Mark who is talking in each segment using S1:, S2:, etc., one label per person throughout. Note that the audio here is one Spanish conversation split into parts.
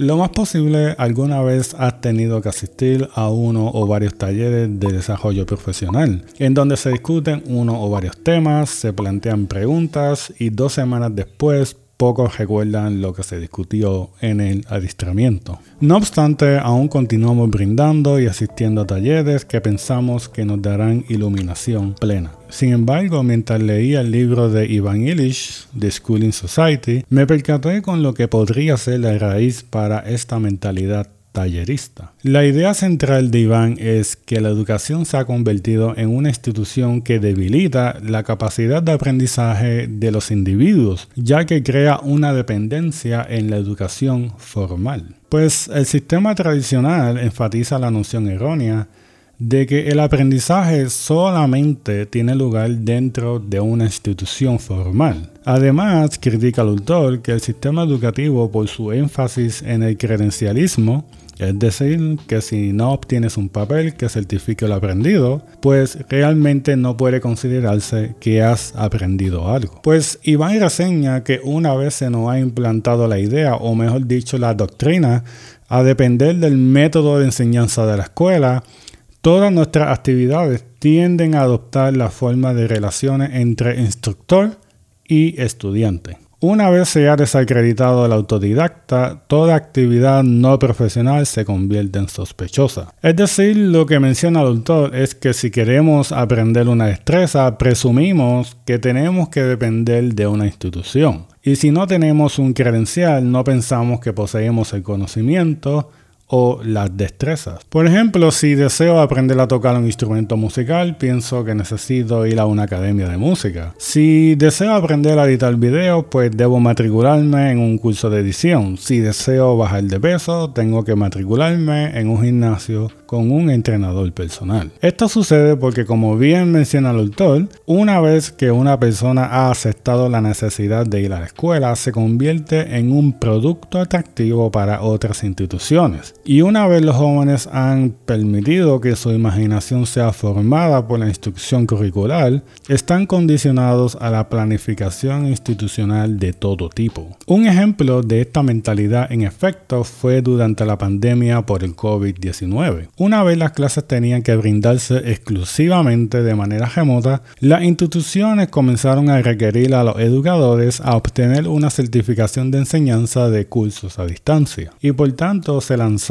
S1: Lo más posible, alguna vez has tenido que asistir a uno o varios talleres de desarrollo profesional, en donde se discuten uno o varios temas, se plantean preguntas y dos semanas después pocos recuerdan lo que se discutió en el adiestramiento. No obstante, aún continuamos brindando y asistiendo a talleres que pensamos que nos darán iluminación plena. Sin embargo, mientras leía el libro de Ivan Illich, The Schooling Society, me percaté con lo que podría ser la raíz para esta mentalidad tallerista. La idea central de Iván es que la educación se ha convertido en una institución que debilita la capacidad de aprendizaje de los individuos, ya que crea una dependencia en la educación formal. Pues el sistema tradicional enfatiza la noción errónea de que el aprendizaje solamente tiene lugar dentro de una institución formal. Además, critica al autor que el sistema educativo, por su énfasis en el credencialismo, es decir, que si no obtienes un papel que certifique lo aprendido, pues realmente no puede considerarse que has aprendido algo. Pues Iván reseña que una vez se nos ha implantado la idea, o mejor dicho, la doctrina, a depender del método de enseñanza de la escuela, todas nuestras actividades tienden a adoptar la forma de relaciones entre instructor y estudiante. Una vez se ha desacreditado el autodidacta, toda actividad no profesional se convierte en sospechosa. Es decir, lo que menciona el autor es que si queremos aprender una destreza, presumimos que tenemos que depender de una institución. Y si no tenemos un credencial, no pensamos que poseemos el conocimiento, o las destrezas. Por ejemplo, si deseo aprender a tocar un instrumento musical, pienso que necesito ir a una academia de música. Si deseo aprender a editar videos, pues debo matricularme en un curso de edición. Si deseo bajar de peso, tengo que matricularme en un gimnasio con un entrenador personal. Esto sucede porque, como bien menciona el autor, una vez que una persona ha aceptado la necesidad de ir a la escuela, se convierte en un producto atractivo para otras instituciones. Y una vez los jóvenes han permitido que su imaginación sea formada por la instrucción curricular, están condicionados a la planificación institucional de todo tipo. Un ejemplo de esta mentalidad en efecto fue durante la pandemia por el COVID-19. Una vez las clases tenían que brindarse exclusivamente de manera remota, las instituciones comenzaron a requerir a los educadores a obtener una certificación de enseñanza de cursos a distancia. Y por tanto se lanzaron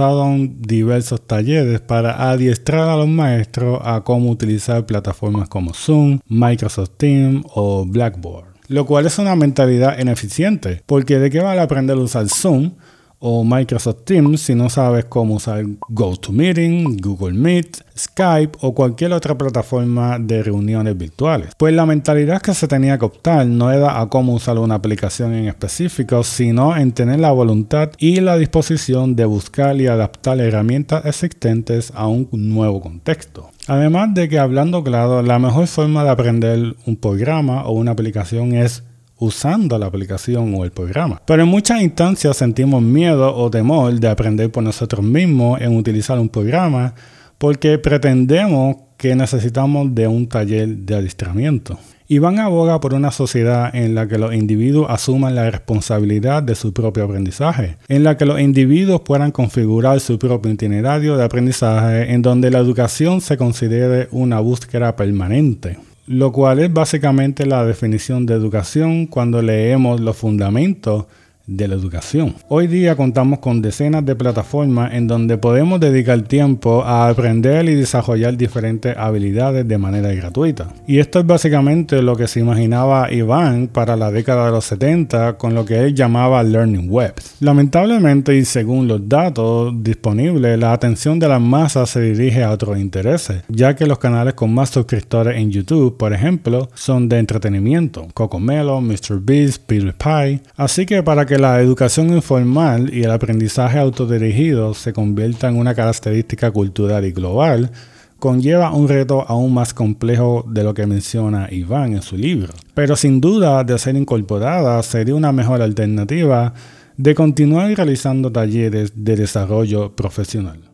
S1: diversos talleres para adiestrar a los maestros a cómo utilizar plataformas como Zoom, Microsoft Teams o Blackboard. Lo cual es una mentalidad ineficiente, porque ¿de qué vale aprender a usar Zoom o Microsoft Teams si no sabes cómo usar GoToMeeting, Google Meet, Skype o cualquier otra plataforma de reuniones virtuales. Pues la mentalidad que se tenía que optar no era a cómo usar una aplicación en específico, sino en tener la voluntad y la disposición de buscar y adaptar herramientas existentes a un nuevo contexto. Además de que hablando claro, la mejor forma de aprender un programa o una aplicación es usando la aplicación o el programa. Pero en muchas instancias sentimos miedo o temor de aprender por nosotros mismos en utilizar un programa porque pretendemos que necesitamos de un taller de adiestramiento. Iván aboga por una sociedad en la que los individuos asuman la responsabilidad de su propio aprendizaje, en la que los individuos puedan configurar su propio itinerario de aprendizaje, en donde la educación se considere una búsqueda permanente lo cual es básicamente la definición de educación cuando leemos los fundamentos de la educación. Hoy día contamos con decenas de plataformas en donde podemos dedicar tiempo a aprender y desarrollar diferentes habilidades de manera gratuita. Y esto es básicamente lo que se imaginaba Iván para la década de los 70 con lo que él llamaba Learning Webs. Lamentablemente y según los datos disponibles, la atención de las masas se dirige a otros intereses, ya que los canales con más suscriptores en YouTube, por ejemplo, son de entretenimiento, Cocomelo, MrBeast, PewDiePie, así que para que la educación informal y el aprendizaje autodirigido se conviertan en una característica cultural y global, conlleva un reto aún más complejo de lo que menciona Iván en su libro. Pero sin duda, de ser incorporada, sería una mejor alternativa de continuar realizando talleres de desarrollo profesional.